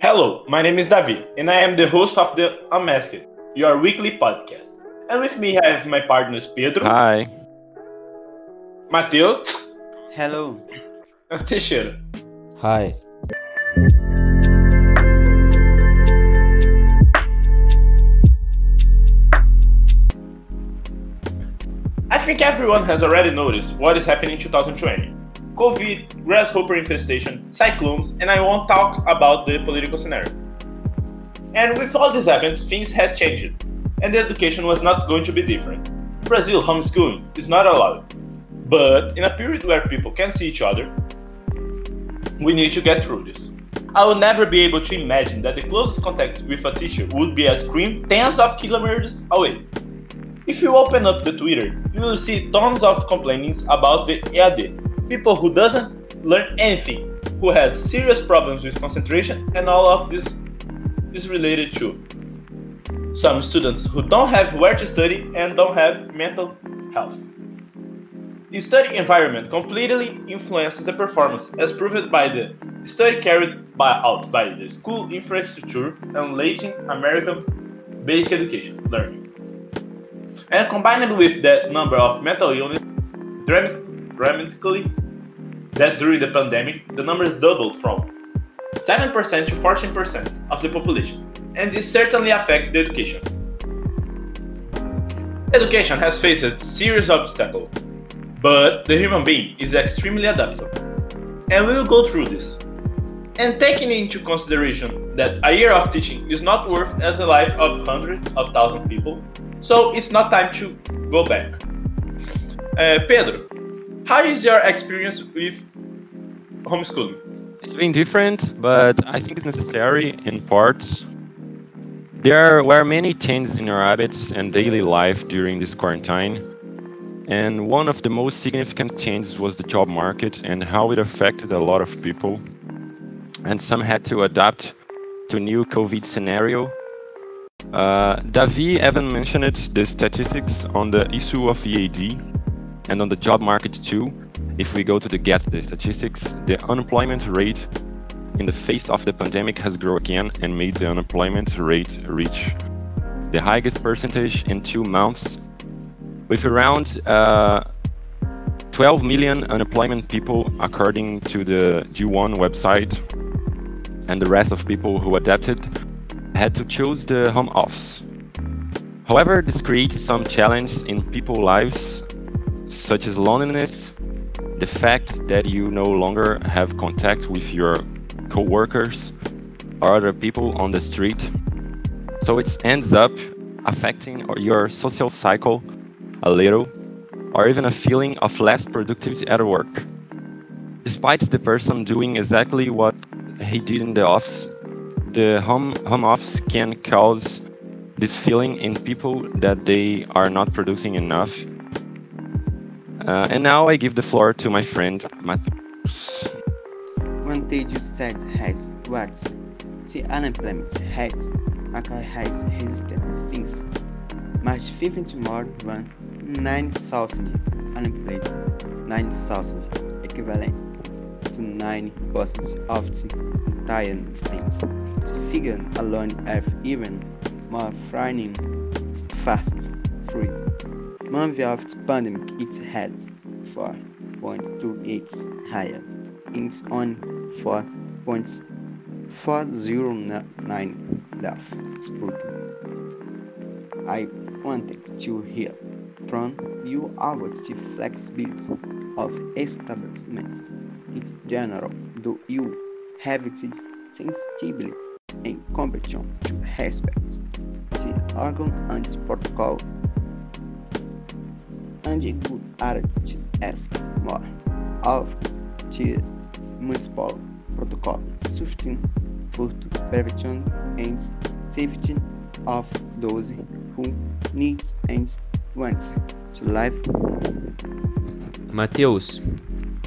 Hello, my name is David, and I am the host of the Unmasked, your weekly podcast. And with me, I have my partners Pedro, Hi. Matheus, Hello. and Teixeira. Hi. I think everyone has already noticed what is happening in 2020. COVID, grasshopper infestation, cyclones, and I won't talk about the political scenario. And with all these events, things had changed, and the education was not going to be different. Brazil, homeschooling is not allowed. But in a period where people can see each other, we need to get through this. I will never be able to imagine that the closest contact with a teacher would be a screen tens of kilometers away. If you open up the Twitter, you will see tons of complainings about the EAD. People who doesn't learn anything, who has serious problems with concentration, and all of this is related to some students who don't have where to study and don't have mental health. The study environment completely influences the performance, as proved by the study carried by, out by the school infrastructure and Latin American basic education learning. And combined with that number of mental illness, dramatically, that during the pandemic, the numbers doubled from 7% to 14% of the population, and this certainly affects the education. Education has faced serious obstacles, but the human being is extremely adaptable, and we will go through this. And taking into consideration that a year of teaching is not worth as the life of hundreds of thousands of people, so it's not time to go back. Uh, Pedro, how is your experience with homeschooling? It's been different, but I think it's necessary in parts. There were many changes in our habits and daily life during this quarantine. And one of the most significant changes was the job market and how it affected a lot of people. And some had to adapt to new COVID scenario. Uh, Davi even mentioned the statistics on the issue of EAD and on the job market too. If we go to the get the statistics, the unemployment rate in the face of the pandemic has grown again and made the unemployment rate reach the highest percentage in two months, with around uh, 12 million unemployment people according to the G1 website, and the rest of people who adapted had to choose the home office. However, this creates some challenge in people's lives, such as loneliness, the fact that you no longer have contact with your co-workers or other people on the street. So it ends up affecting your social cycle a little, or even a feeling of less productivity at work. Despite the person doing exactly what he did in the office, the home home office can cause this feeling in people that they are not producing enough. Uh, and now I give the floor to my friend Matheus. One day you said has what the unemployment rate has hesitant since March 15 to more than 9,000 unemployed, 9,000 equivalent to 9% of the entire state. The figure alone is even more frightening fast free. Month of the pandemic it had 4.28 higher. It's on 4.409 left spoken. I wanted to hear from you about the flexibility of establishments in general. Do you have this sensitivity and compassion to respect the organ and protocol? And could add to ask more of the municipal protocol sufficient for the prevention and safety of those who need and want to live. Mateus,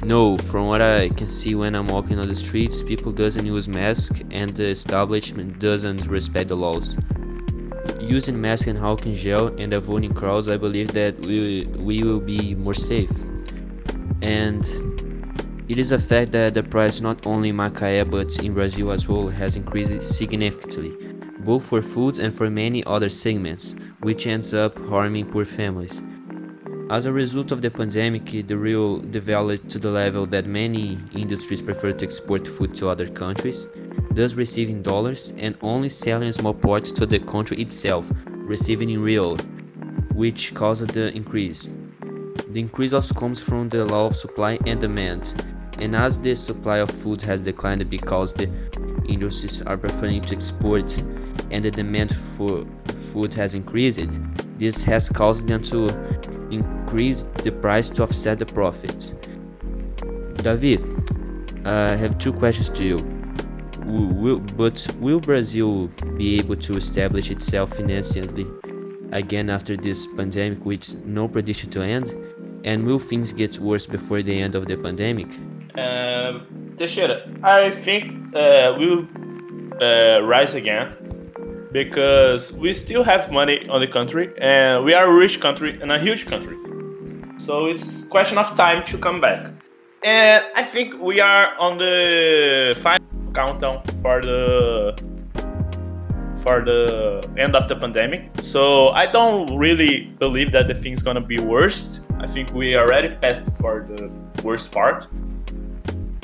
no, from what I can see when I'm walking on the streets, people doesn't use mask and the establishment doesn't respect the laws. Using mask and alcohol gel and avoiding crowds, I believe that we we will be more safe. And It is a fact that the price not only in Macaé but in Brazil as well has increased significantly, both for food and for many other segments, which ends up harming poor families. As a result of the pandemic, the real developed to the level that many industries prefer to export food to other countries, thus receiving dollars and only selling a small part to the country itself, receiving in real, which caused the increase. The increase also comes from the law of supply and demand, and as the supply of food has declined because the industries are preferring to export and the demand for food has increased, this has caused them to increase the price to offset the profit. David, I have two questions to you. Will, but will Brazil be able to establish itself financially again after this pandemic with no prediction to end? And will things get worse before the end of the pandemic? Uh, Teixeira, I think uh, we'll uh, rise again because we still have money on the country and we are a rich country and a huge country. So it's question of time to come back. And I think we are on the final countdown for the for the end of the pandemic. So I don't really believe that the thing's gonna be worse. I think we already passed for the worst part.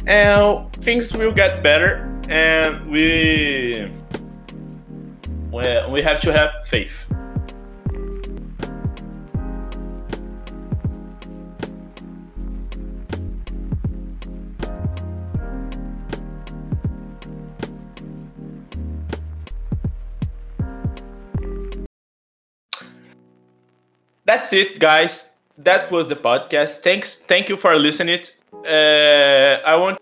And things will get better and we we, we have to have faith. That's it, guys. That was the podcast. Thanks, thank you for listening. Uh, I want.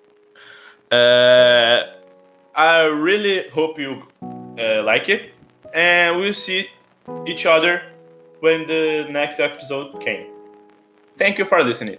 Uh, I really hope you uh, like it, and we'll see each other when the next episode came. Thank you for listening.